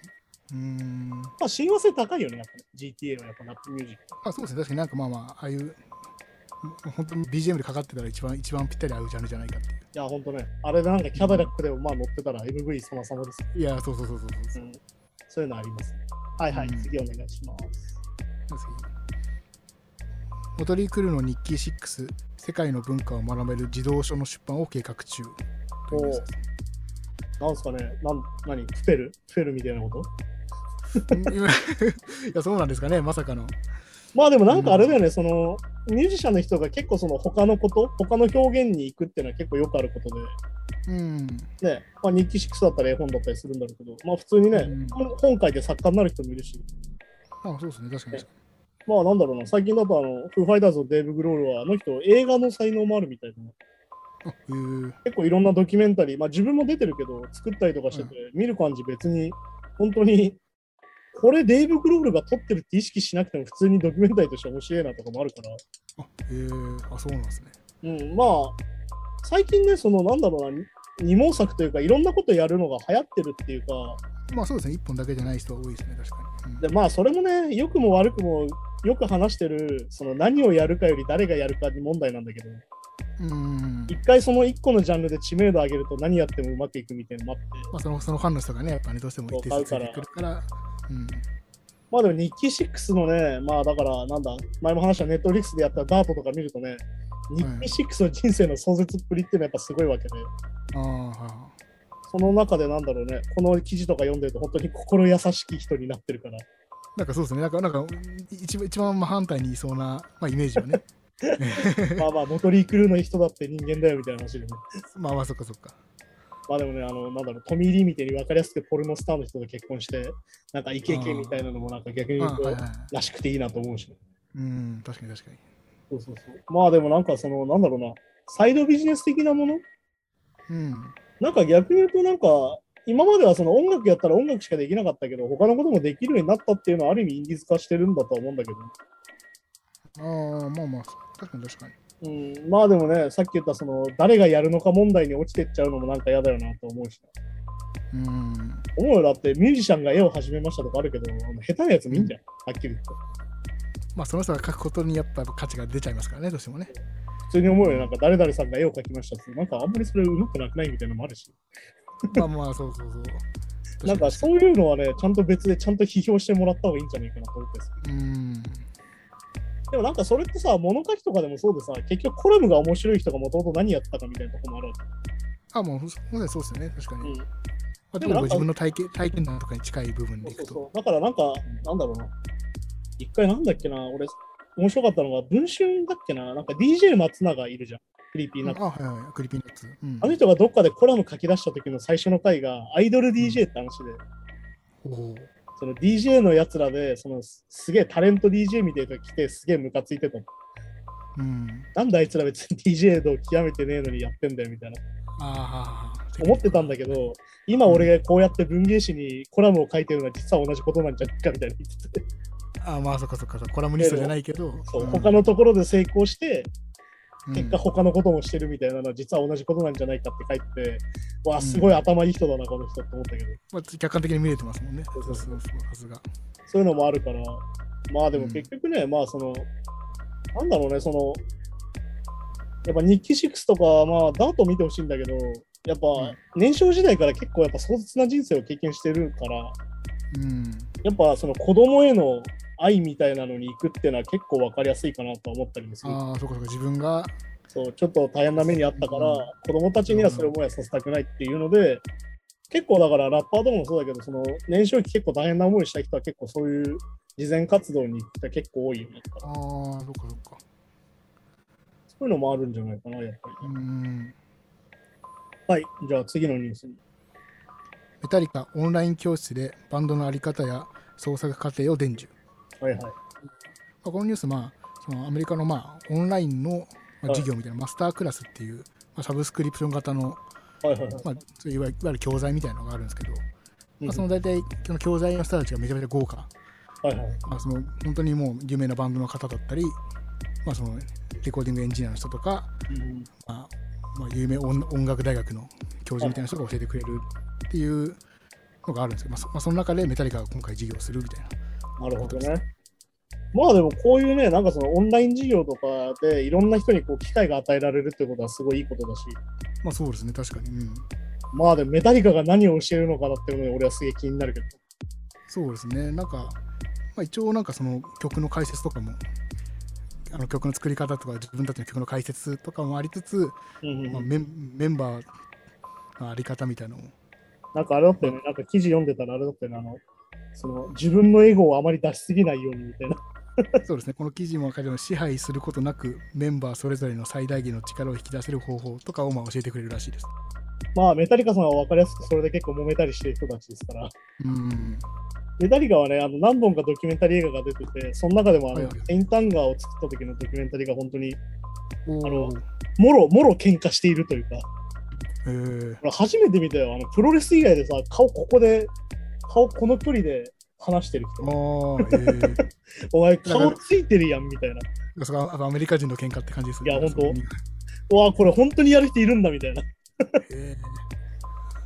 うーん。まあ、親和性高いよね、やっぱ、ね、GTA はやっぱラップミュージック。あ、そうですね、確かになんかまあまあ、ああいう、本当に BGM でかかってたら一番一番ぴったり合うジャンルじゃないかっていいや、ほんとね、あれでなんかキャダラックでもまあ乗ってたら MV 様々です。いや、そうそうそうそうそうう。ん。そういうのありますね。はいはい、うん次お願いします。モトリークルーの日記6、世界の文化を学べる児童書の出版を計画中。とですねなんすかね、なん、何？フェルフェルみたいなこと？う [LAUGHS] んいや、そうなんですかね、まさかの。まあでもなんかあれだよね、その、ミュージシャンの人が結構その他のこと、他の表現に行くっていうのは結構よくあることで、うん。ね、まあ、日記6だったり絵本だったりするんだろうけど、まあ普通にね、うん。本本書いて作家になる人もいるし、あ、そうですね、確かに。確かまあなんだろうな、最近だとあの、フーファイターズのデーブ・グロールは、あの人映画の才能もあるみたいな。結構いろんなドキュメンタリー、まあ自分も出てるけど、作ったりとかしてて、見る感じ別に、本当に、これデイブ・グロールが撮ってるって意識しなくても普通にドキュメンタリーとして面白いなとかもあるから、あ、へえ。あ、そうなんですね。うん、まあ、最近ね、そのなんだろうな、二毛作というか、いろんなことやるのが流行ってるっていうか、まあそうですね、一本だけじゃない人は多いですね、確かに。うんでまあそれもね、良くも悪くもよく話してる、その何をやるかより誰がやるか問題なんだけど、うん。一回その一個のジャンルで知名度上げると何やってもうまくいくみたいなのもあって、まあそのそのファンの人がね、やっぱね、どうしても一定数ついてくるから。うん。まあでも日記6のね、まあだからなんだ、前も話したネットフリックスでやったダートとか見るとね、日記6の人生の壮絶っぷりっていうのはやっぱすごいわけで、ああ、はその中でなんだろうね、この記事とか読んでると本当に心優しき人になってるから、い。なんかそうですね、なんか、なんか一番一番真反対にいそうな、まあ、イメージはね。[LAUGHS] まあまあ、モトリークルーの人だって人間だよみたいな話でね。まあまあ、そっかそっか。まあでもね、あの、なんだろう、トミー・リーみたいに分かりやすくポルノスターの人と結婚して、なんかイケイケみたいなのもなんか逆に言うとあはいはいはいらしくていいなと思うし、ね、うん、確かに確かに。そうそうそう。まあでもなんかその、なんだろうな、サイドビジネス的なもの？うん。なんか逆に言うと、なんか、今まではその音楽やったら音楽しかできなかったけど、他のこともできるようになったっていうのはある意味インディーズ化してるんだとは思うんだけど。ああ、まあまあ、確かに確かに。うん、まあでもね、さっき言ったその誰がやるのか問題に落ちてっちゃうのもなんか嫌だよなと思うしな。うん。思うよ、だってミュージシャンが絵を始めましたとかあるけど、下手なやつ見んじゃん、はっきり言って。まあ、その人が書くことにやっぱ価値が出ちゃいますからね、どうしてもね。普通に思うよ、なんか誰々さんが絵を描きましたって、なんかあんまりそれうまくなくないみたいなのもあるし。まあまあ、そうそうそう。[LAUGHS] なんかそういうのはね、ちゃんと別でちゃんと批評してもらった方がいいんじゃないかなと思ってですうん。でもなんかそれってさ、物書きとかでもそうでさ、結局コラムが面白い人がもともと何やってたかみたいなところもあるわけ。あ、もう、そうそうですよね、確かに。うんまあ、でもなんかでも自分の体験体験談とかに近い部分でいくと。そうそうそう。だからなんか、なんだろうな。一回なんだっけな、俺、面白かったのが、文春だっけな、なんか DJ 松永いるじゃん。クリーピーナッツ。あ、はいはい、クリピーナッツ。うんあの人がどっかでコラム書き出した時の最初の回が、アイドル DJ って話で、おーその DJ のやつらで、そのすすげえタレント DJ みたいなのが来て、すげえムカついてたの。うん。なんであいつら別に DJ 度極めてねえのにやってんだよみたいな。ああ、思ってたんだけど、今俺がこうやって文芸誌にコラムを書いてるのは実は同じことなんじゃないかみたいな言ってて、ああ、まあ、そっかそっかコラムニストじゃないけど、他のところで成功して、うん。結果他のこともしてるみたいなのは実は同じことなんじゃないかって書いてて、わあ、すごい頭いい人だな、この人って思ったけど、まあ、客観的に見れてますもんね。そううそう。うそう。そういうのもあるから、まあでも結局ね、まあその、なんだろうね、その、やっぱ日記6とか、まあダート見てほしいんだけど、やっぱ年少時代から結構やっぱ壮絶な人生を経験してるから、うん。やっぱその子供への愛みたいなのに行くっていうのは結構分かりやすいかなと思ったりもする。ああ、そっかそっか、自分が、そうちょっと大変な目にあったから、うん子供たちにはそれを思いはさせたくないっていうので、結構だからラッパーとかもそうだけど、その年少期結構大変な思いした人は結構そういう慈善活動に行く人は結構多いよね。ああ、そっかそっか。そういうのもあるんじゃないかな、やっぱりうね。ん。はい、じゃあ次のニュースに。メタリカオンライン教室でバンドのあり方や創作過程を伝授。はいはい。まあこのニュース、まあ、そのアメリカの、まあ、オンラインの、ま授業みたいな、マスタークラスっていう、まあ、サブスクリプション型の、はいはいはい。まあ、いわゆる教材みたいなのがあるんですけど、うんまあ、その大体、その教材の人たちがめちゃめちゃ豪華。はいはい。まあ、その本当にもう有名なバンドの方だったり、まあ、そのレコーディングエンジニアの人とか、うんまあまあ、有名音音楽大学の教授みたいな人が教えてくれるっていうのがあるんですけど、まあそまあ、その中でメタリカが今回授業するみたいな。なるほどね。まあでもこういうね、なんかそのオンライン授業とかでいろんな人にこう機会が与えられるってことはすごいいいことだし、まあそうですね、確かに。うん、まあでもメタリカが何を教えるのかなっていうので俺はすげえ気になるけど。そうですね、なんか、まあ、一応なんかその曲の解説とかも、あの曲の作り方とか自分たちの曲の解説とかもありつつ、うんうんまあ、メンバーのあり方みたいなのを、なんかあれだったよね、なんか記事読んでたらあれだったよね、あの、その自分のエゴをあまり出しすぎないようにみたいな。[LAUGHS] そうですね、この記事も書いて支配することなくメンバーそれぞれの最大限の力を引き出せる方法とかをまあ教えてくれるらしいです。まあメタリカさんは分かりやすくそれで結構揉めたりしてる人たちですから。うん。メタリカはね、あの何本かドキュメンタリー映画が出てて、その中でもあの、はいはい。セインタンガーを作った時のドキュメンタリーが本当におあのーもろもろ喧嘩しているというか、初めて見たよ、あのプロレス以外でさ、顔ここで、顔この距離で話してるあ人。[LAUGHS] お前顔ついてるやんみたいな。アメリカ人の喧嘩って感じですね。いや本当。わあ、これ本当にやる人いるんだみたいな。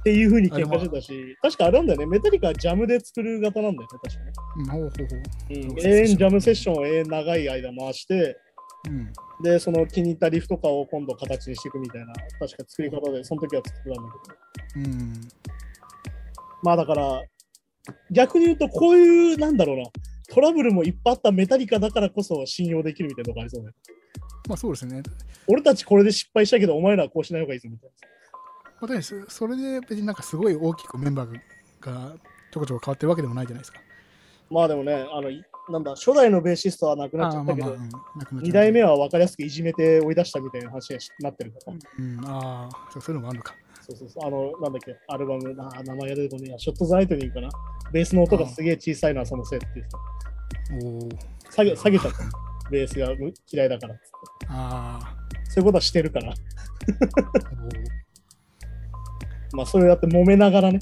っえていう風に喧嘩してたし、確かあれなんだよね、メタリカはジャムで作る型なんだよね、確かね。ほう永遠ジャムセッションを永遠長い間回して、うん。で、その気に入ったリフとかを今度形にしていくみたいな、確か作り方で、その時は作ってたんだけど。うん。まあだから、逆に言うと、こういう、なんだろうな、トラブルもいっぱいあったメタリカだからこそ信用できるみたいなとこありそうね。まあそうですね。俺たちこれで失敗したけど、お前らはこうしない方がいいぞみたいまあ、そそれで別になんかすごい大きくメンバーがちょこちょこ変わってるわけでもないじゃないですか。な。まあでもね、あの、いなんだ、初代のベーシストは亡くなっちゃったけど、まあまあ、うんなくなっちゃった2代目は分かりやすくいじめて追い出したみたいな話になってるから。うん、ああ、そういうのもあるのか。そうそうそう、あの、なんだっけ、アルバム、あ名前が出てこねショット・ザ・ライトニングかな。ベースの音がすげえ小さいのはそのせいって言ってたおお。下げ下げちゃった。ベースがむ嫌いだからっつって。ああ。そういうことはしてるから。まあそれだって揉めながらね、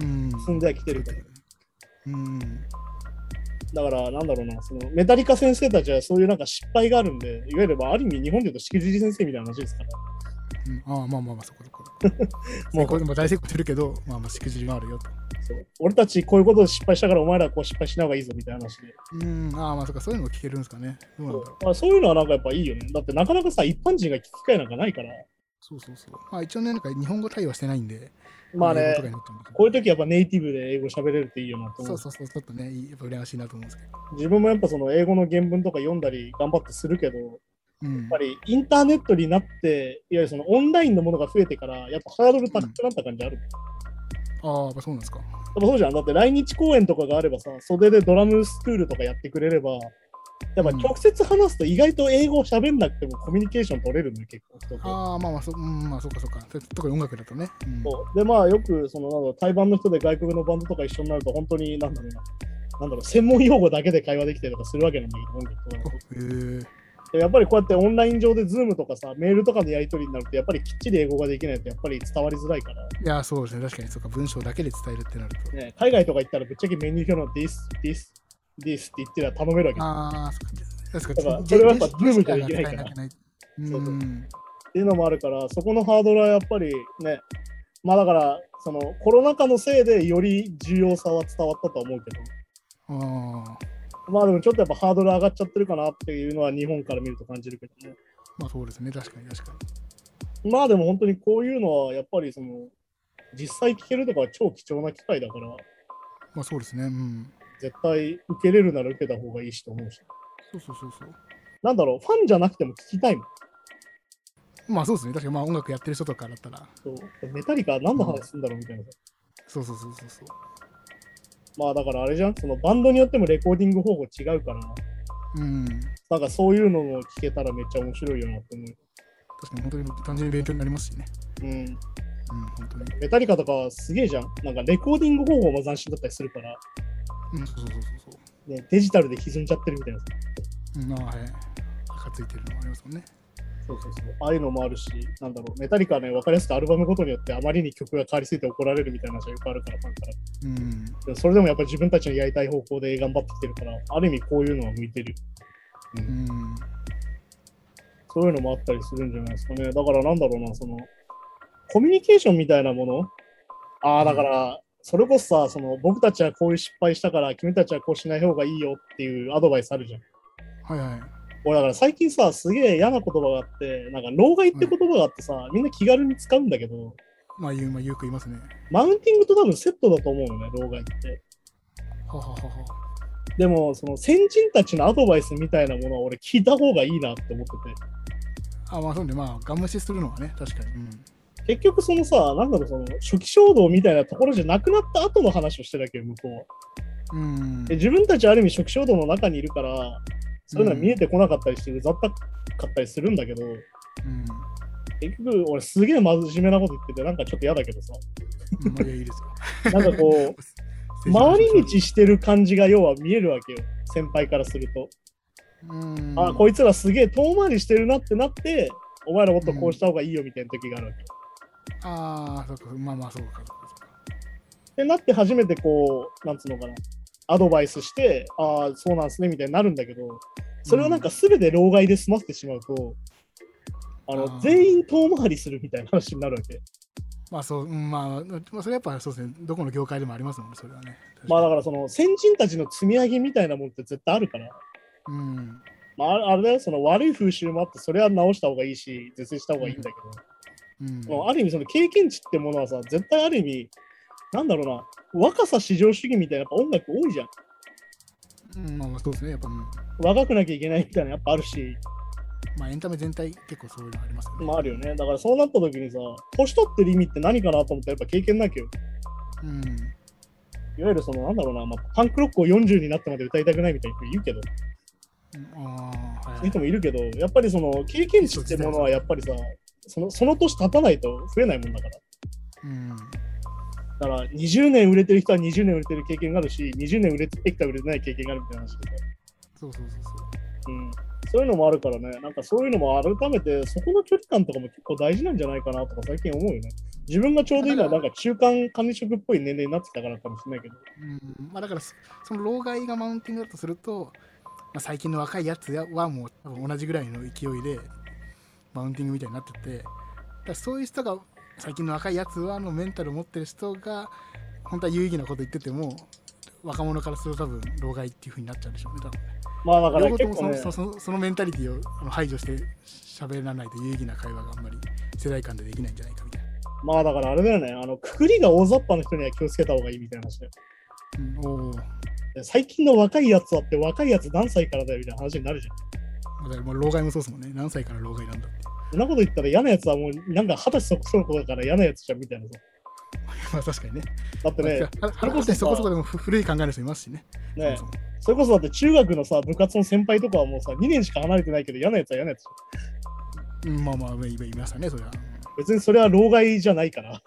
うん。進んではきてるから。うん。だから、なんだろうな、そのメタリカ先生たちはそういうなんか失敗があるんで、いわゆるまあある意味日本で言うとしくじり先生みたいな話ですから。うん、ああ、まあまあまあ、そこそこ。[LAUGHS] もうこれも大成功してるけど、まあまあ、しくじりがあるよと。そう俺たちこういうことで失敗したからお前らはこう失敗しない方がいいぞみたいな話で。うん、ああ、まあそっか、そういうのも聞けるんですかね。どうなんだろう。まあ、そういうのはなんかやっぱいいよね。だってなかなかさ、一般人が聞く機会なんかないから。そうそうそう。まあ一応ね、なんか日本語対応してないんで、まあねこういう時やっぱネイティブで英語喋れるっていいよなと思う。そうそうそう、ちょっとね、やっぱ羨ましいなと思うんですけど。自分もやっぱその英語の原文とか読んだり頑張ってするけど、やっうん。ぱりインターネットになって、いわゆるそのオンラインのものが増えてから、やっぱハードル高くなった感じある。ああ、やっぱそうなんですか。やっぱそうじゃん。だって来日公演とかがあればさ、袖でドラムスクールとかやってくれれば、やっぱ直接話すと意外と英語を喋んなくてもコミュニケーション取れるのよ、結構人と。ああ、まあまあ、そ,、うん、まあそうかそうか。特に音楽だとね。うん、そうで、まあよくそのなんだろう対バンの人で外国のバンドとか一緒になると、本当になんだろうな、なんだろう、専門用語だけで会話できたりとかするわけなんだけど、音楽とやっぱりこうやってオンライン上でズームとかさ、メールとかのやり取りになると、やっぱりきっちり英語ができないとやっぱり伝わりづらいから、いや、そうですね。確かに、そうか。文章だけで伝えるってなると。ね、海外とか行ったらぶっちゃけメニュー表の this, this, this って言ってたら頼めるわけ。ああ、そうか。だからそれはやっぱズームじゃできないからう。っていうのもあるから、そこのハードルはやっぱりね、まあだから、そのコロナ禍のせいでより重要さは伝わったとは思うけど、ああ、まあでもちょっとやっぱハードル上がっちゃってるかなっていうのは日本から見ると感じるけどね。まあそうですね。確かに確かに。まあでも本当にこういうのはやっぱりその、実際聞けるとかは超貴重な機会だから、まあそうですね。うん。絶対受けれるなら受けた方がいいしと思うし。そうそうそうそう。なんだろう、ファンじゃなくても聞きたいもん。まあそうですね。確かにまあ音楽やってる人とかだったら。そうメタリカ何の話するんだろうみたいなさ。そうそうそうそうそう。まあだからあれじゃん、そのバンドによってもレコーディング方法違うから、うん。なんかそういうのも聞けたらめっちゃ面白いよなって思う。確かに本当に単純に勉強になりますしね。うん。うん、本当に。メタリカとかはすげえじゃん。なんかレコーディング方法も斬新だったりするから、うん、そうそうそうそう。ね、デジタルで歪んじゃってるみたいなさ。うん、ああ、はい。赤ついてるのもありますもんね。そうそうそう。ああいうのもあるし、なんだろう、メタリカはね、わかりやすくアルバムごとによってあまりに曲が変わりすぎて怒られるみたいな話がよくあるから、ファンから。うん。でもそれでもやっぱり自分たちのやりたい方向で頑張ってきてるから、ある意味こういうのは向いてる。う、うんん。そういうのもあったりするんじゃないですかね。だからなんだろうな、その、コミュニケーションみたいなもの？ああ、だから、それこそさ、その僕たちはこういう失敗したから、君たちはこうしない方がいいよっていうアドバイスあるじゃん。はいはい。俺だから最近さ、すげえ嫌な言葉があって、なんか老害って言葉があってさ、みんな気軽に使うんだけど、まあ言う、まあ、よく言いますね。マウンティングと多分セットだと思うのね、老害って。はははは。でも、その先人たちのアドバイスみたいなものは俺聞いた方がいいなって思ってて。あ、まあそうね、まあ、ガン無視するのはね、確かに。うん。結局そのさ、なんだろう、その初期衝動みたいなところじゃなくなった後の話をしてるわけよ、向こうは。うんで。自分たちはある意味初期衝動の中にいるから、そういうのは見えてこなかったりして、うざったかったりするんだけど、うん。結局俺すげえ真面目なこと言ってて、なんかちょっと嫌だけどさ、うん。なんかこう、[LAUGHS] 回り道してる感じが要は見えるわけよ、先輩からすると。うん。あ、こいつらすげえ遠回りしてるなってなって、お前らもっとこうした方がいいよみたいな時があるわけ。ああ、そうか、まあまあ、そうか、そうか、そうか。ってなって初めてこう、なんつうのかな、アドバイスして、ああ、そうなんすねみたいになるんだけど、それをなんか全て老害で済ませてしまうと、あの全員遠回りするみたいな話になるわけ。まあそう、うん、まあ、まあ、それやっぱそうですね、どこの業界でもありますもんね、それはね。まあだからその先人たちの積み上げみたいなもんって絶対あるから、うん。まああれだよ、その悪い風習もあって、それは直した方がいいし、是正した方がいいんだけうん。うある意味その経験値ってものはさ、絶対ある意味、なんだろうな、若さ至上主義みたいなやっぱ音楽多いじゃん。うん、まあまあそうですね、やっぱ、うん若くなきゃいけないみたいなやっぱあるし、まあエンタメ全体結構そういうのありますよね。まああるよね。だからそうなった時にさ、年取ってる意味って何かなと思ったらやっぱ経験なきゃよ。うん。いわゆるそのなんだろうな、まあ、パンクロックを40になってまで歌いたくないみたいな人いるけど、うんああ、はいそういう人もいるけど、やっぱりその経験値ってものはやっぱりさ、そのその年経たないと増えないもんだから。うん。だから20年売れてる人は20年売れてる経験があるし、20年売れてきた売れてない経験があるみたいな話でさ。そうそうそうそう。うん。そういうのもあるからね、なんかそういうのも改めて、そこの距離感とかも結構大事なんじゃないかなとか最近思うよね。自分がちょうど今、なんか中間管理職っぽい年齢になってたからかもしれないけど。うんまあ、だからそ、その老害がマウンティングだとすると、まあ、最近の若いやつはもう多分同じぐらいの勢いでマウンティングみたいになってて、だそういう人が、最近の若いやつはのメンタルを持ってる人が、本当は有意義なこと言ってても、若者からすると多分老害っていう風になっちゃうんでしょうね、多分ね。まあだから結構ね、そのそのメンタリティを排除して喋らないと有意義な会話があんまり世代間でできないんじゃないかみたいな。まあだからあれだよね、あの、くくりが大雑把な人には気をつけた方がいいみたいな話だよ。うん、お最近の若いやつはって若いやつ何歳からだよみたいな話になるじゃん。だからまあ老害もそうですもんね。何歳から老害なんだって。そんなこと言ったら嫌なやつはもうなんか二十歳そこそこだから嫌なやつじゃんみたいなさ。[LAUGHS] まあ確かにね。だってね、まあははそこそこでもふ古い考えの人いますしね。ねそもそれこそだって中学のさ、部活の先輩とかはもうさ、2年しか離れてないけど嫌なやつは嫌なやつじゃうん、まあまあ、いいましたね、それは。別にそれは老害じゃないから。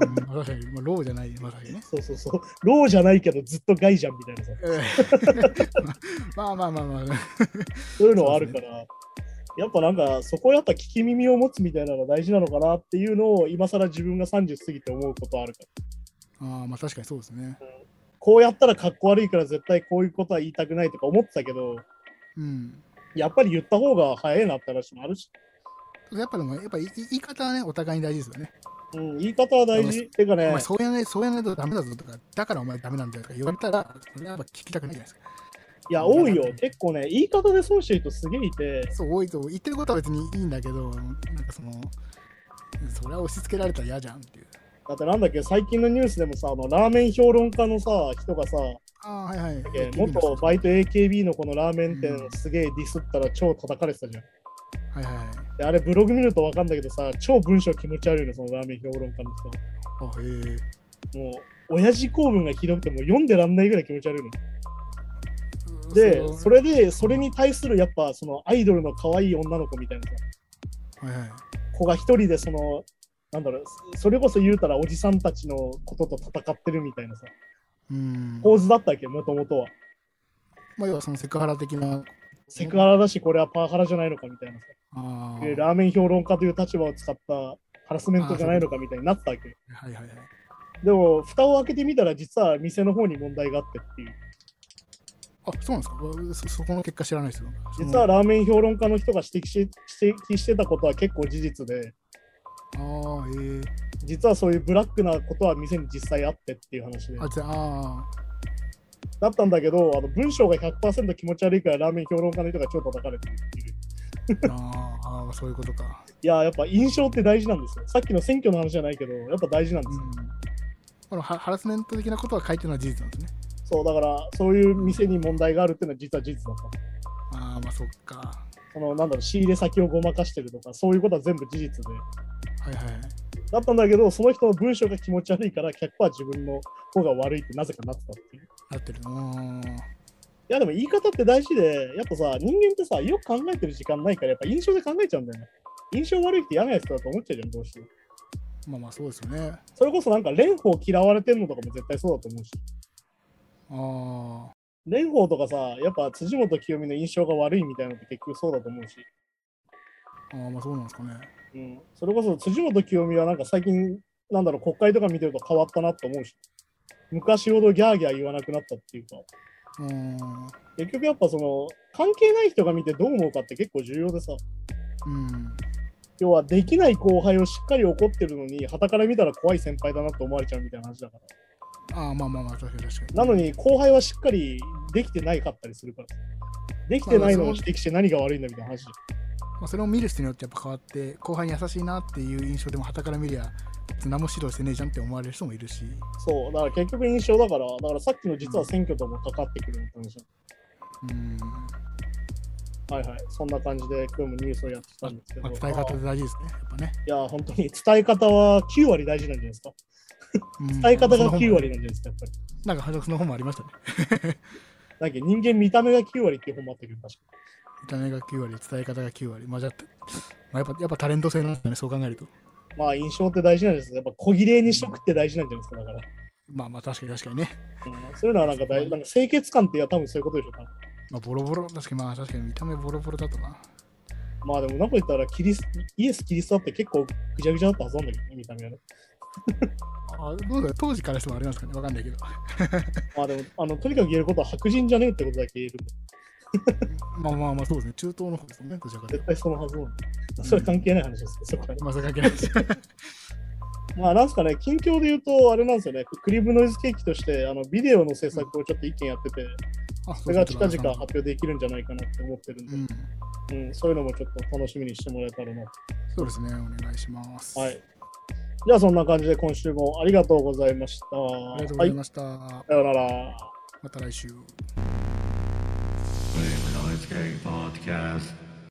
うん、まあ確かに、まあ、老じゃない、まあ確かにね。そうそうそう。老じゃないけどずっと害じゃんみたいなさ。ええまあまあまあまあ、そういうのはあるから。やっぱなんかそこやっぱ聞き耳を持つみたいなのが大事なのかなっていうのを今更自分が30過ぎて思うことあるから。ああまあ確かにそうですね。こうやったらかっこ悪いから絶対こういうことは言いたくないとか思ってたけど、うん。やっぱり言った方が早いなって話もあるし、やっぱでも、やっぱ言い言い方はね、お互いに大事ですよね。うん、言い方は大事。てかねお前、そうやね、そうやないとダメだぞとか、だからお前ダメなんだよとか言われたら、それはやっぱ聞きたくないじゃないですか。いや、多いよ。結構ね、言い方で損してる人すげえいて、そう、多いと、言ってることは別にいいんだけど、なんかその、それは押し付けられたら嫌じゃんっていう。だってなんだっけ、最近のニュースでもさ、あのラーメン評論家のさ、人がさ、ああ、はいはい。え元バイト AKB のこのラーメン店をすげえディスったら超叩かれてたじゃん。はいはいはい。であれブログ見るとわかんだけどさ、超文章気持ち悪いの、そのラーメン評論家のあ、へえ。人。もう、親父公文がひどくてもう読んでらんないぐらい気持ち悪いの。で、うそれで、それに対するやっぱそのアイドルの可愛い女の子みたいなさ、はいはい。子が一人でその、なんだろう、それこそ言うたらおじさんたちのことと戦ってるみたいなさ、うん。構図だったっけ、もともとは。まあ、要はそのセクハラ的な。セクハラだし、これはパワハラじゃないのかみたいなさ。でラーメン評論家という立場を使ったハラスメントじゃないのかみたいになったわけ。はいはいはい。でも、蓋を開けてみたら、実は店の方に問題があってっていう。あ、そうなんですか？そそこの結果知らないですよ。実はラーメン評論家の人が指摘し指摘してたことは結構事実で、ああ、ええ実はそういうブラックなことは店に実際あってっていう話で。あ、じゃあ、だったんだけど、あの文章が100%気持ち悪いからラーメン評論家の人が超叩かれてるっていう。あーあー、そういうことか。いや、やっぱ印象って大事なんですよ。さっきの選挙の話じゃないけど、やっぱ大事なんですよ。うん。このハハラスメント的なことは書いてるのは事実なんですね。そう、だから、そういう店に問題があるっていうのは実は事実だった。ああ、まあそっか。その、なんだろう、仕入れ先をごまかしてるとか、そういうことは全部事実で。はいはい。だったんだけど、その人の文章が気持ち悪いから、100%自分の方が悪いってなぜかなってたっていう。なってる。うーん。いや、でも言い方って大事で、やっぱさ、人間ってさ、よく考えてる時間ないから、やっぱ印象で考えちゃうんだよね。印象悪いって嫌なやつだと思っちゃうじゃん、どうしても。まあまあそうですよね。それこそなんか、蓮舫嫌われてんのとかも絶対そうだと思うし。あ蓮舫とかさ、やっぱ辻元清美の印象が悪いみたいなのって結局そうだと思うし。あ、ああまあそうなんですかね。うん。それこそ辻元清美はなんか最近、なんだろう、国会とか見てると変わったなって思うし。昔ほどギャーギャー言わなくなったっていうか。うーん。結局やっぱその、関係ない人が見てどう思うかって結構重要でさ。うん。要はできない後輩をしっかり怒ってるのに、傍から見たら怖い先輩だなって思われちゃうみたいな話だから。ああ、まあまあまあ、確かに確かに。なのに後輩はしっかりできてないかったりするから。できてないのを指摘して何が悪いんだみたいな話。まあ、それを見る人によってやっぱ変わって、後輩に優しいなっていう印象でも、傍から見りゃ、何も指導してねえじゃんって思われる人もいるし。そう、だから結局印象だから、だからさっきの実は選挙ともかかってくるって話。うん。はいはい。そんな感じで今日もニュースをやってたんですけど。まあ、伝え方で大事ですね。やっぱね。いや、本当に伝え方は9割大事なんじゃないですか。うん伝え方が9その本も割なんじゃないですか、やっぱり。なんか、その本もありましたね。[LAUGHS] なんか人間見た目が9割っていう本もあったけど、確か見た目が9割、伝え方が9割。まあ、じゃあ、まあ、やっぱやっぱタレント性なんだね、そう考えると。まあ印象って大事なんですやっぱ小切れにしとくって大事なんじゃないですか、だから。まあまあ、確かに確かにね。うんそういうのはなんか大なんか清潔感っていや多分そういうことでしょうか。まあ、ボロボロ、確かにまあ確かに見た目ボロボロだとな。まあでも、なんか言ったらキリス、イエス・キリストって結構ぐちゃぐちゃだったはずなんだけどね、見た目はね。あどうだ当時からしてもあれなんですかねわかんないけど。[LAUGHS] まあでも、あのとにかく言えることは白人じゃねえってことだけ言える。[LAUGHS] まあまあまあ、そうですね。中東の方ですね、どちらか絶対そのはずなんだ。それ関係ない話です、そこはと。まあ、それ関係ないです。まあなんすかね、近況で言うと、あれなんですよね、クリームノイズケーキとして、あのビデオの制作をちょっと一件やってて、あそれが近々発は表できるんじゃないかなって思ってるんで、うん。うん、そういうのもちょっと楽しみにしてもらえたらな。そうですね。お願いします。はい。じゃあそんな感じで今週もありがとうございました。ありがとうございました。はい、さようなら。また来週。Quick Landscape Podcast.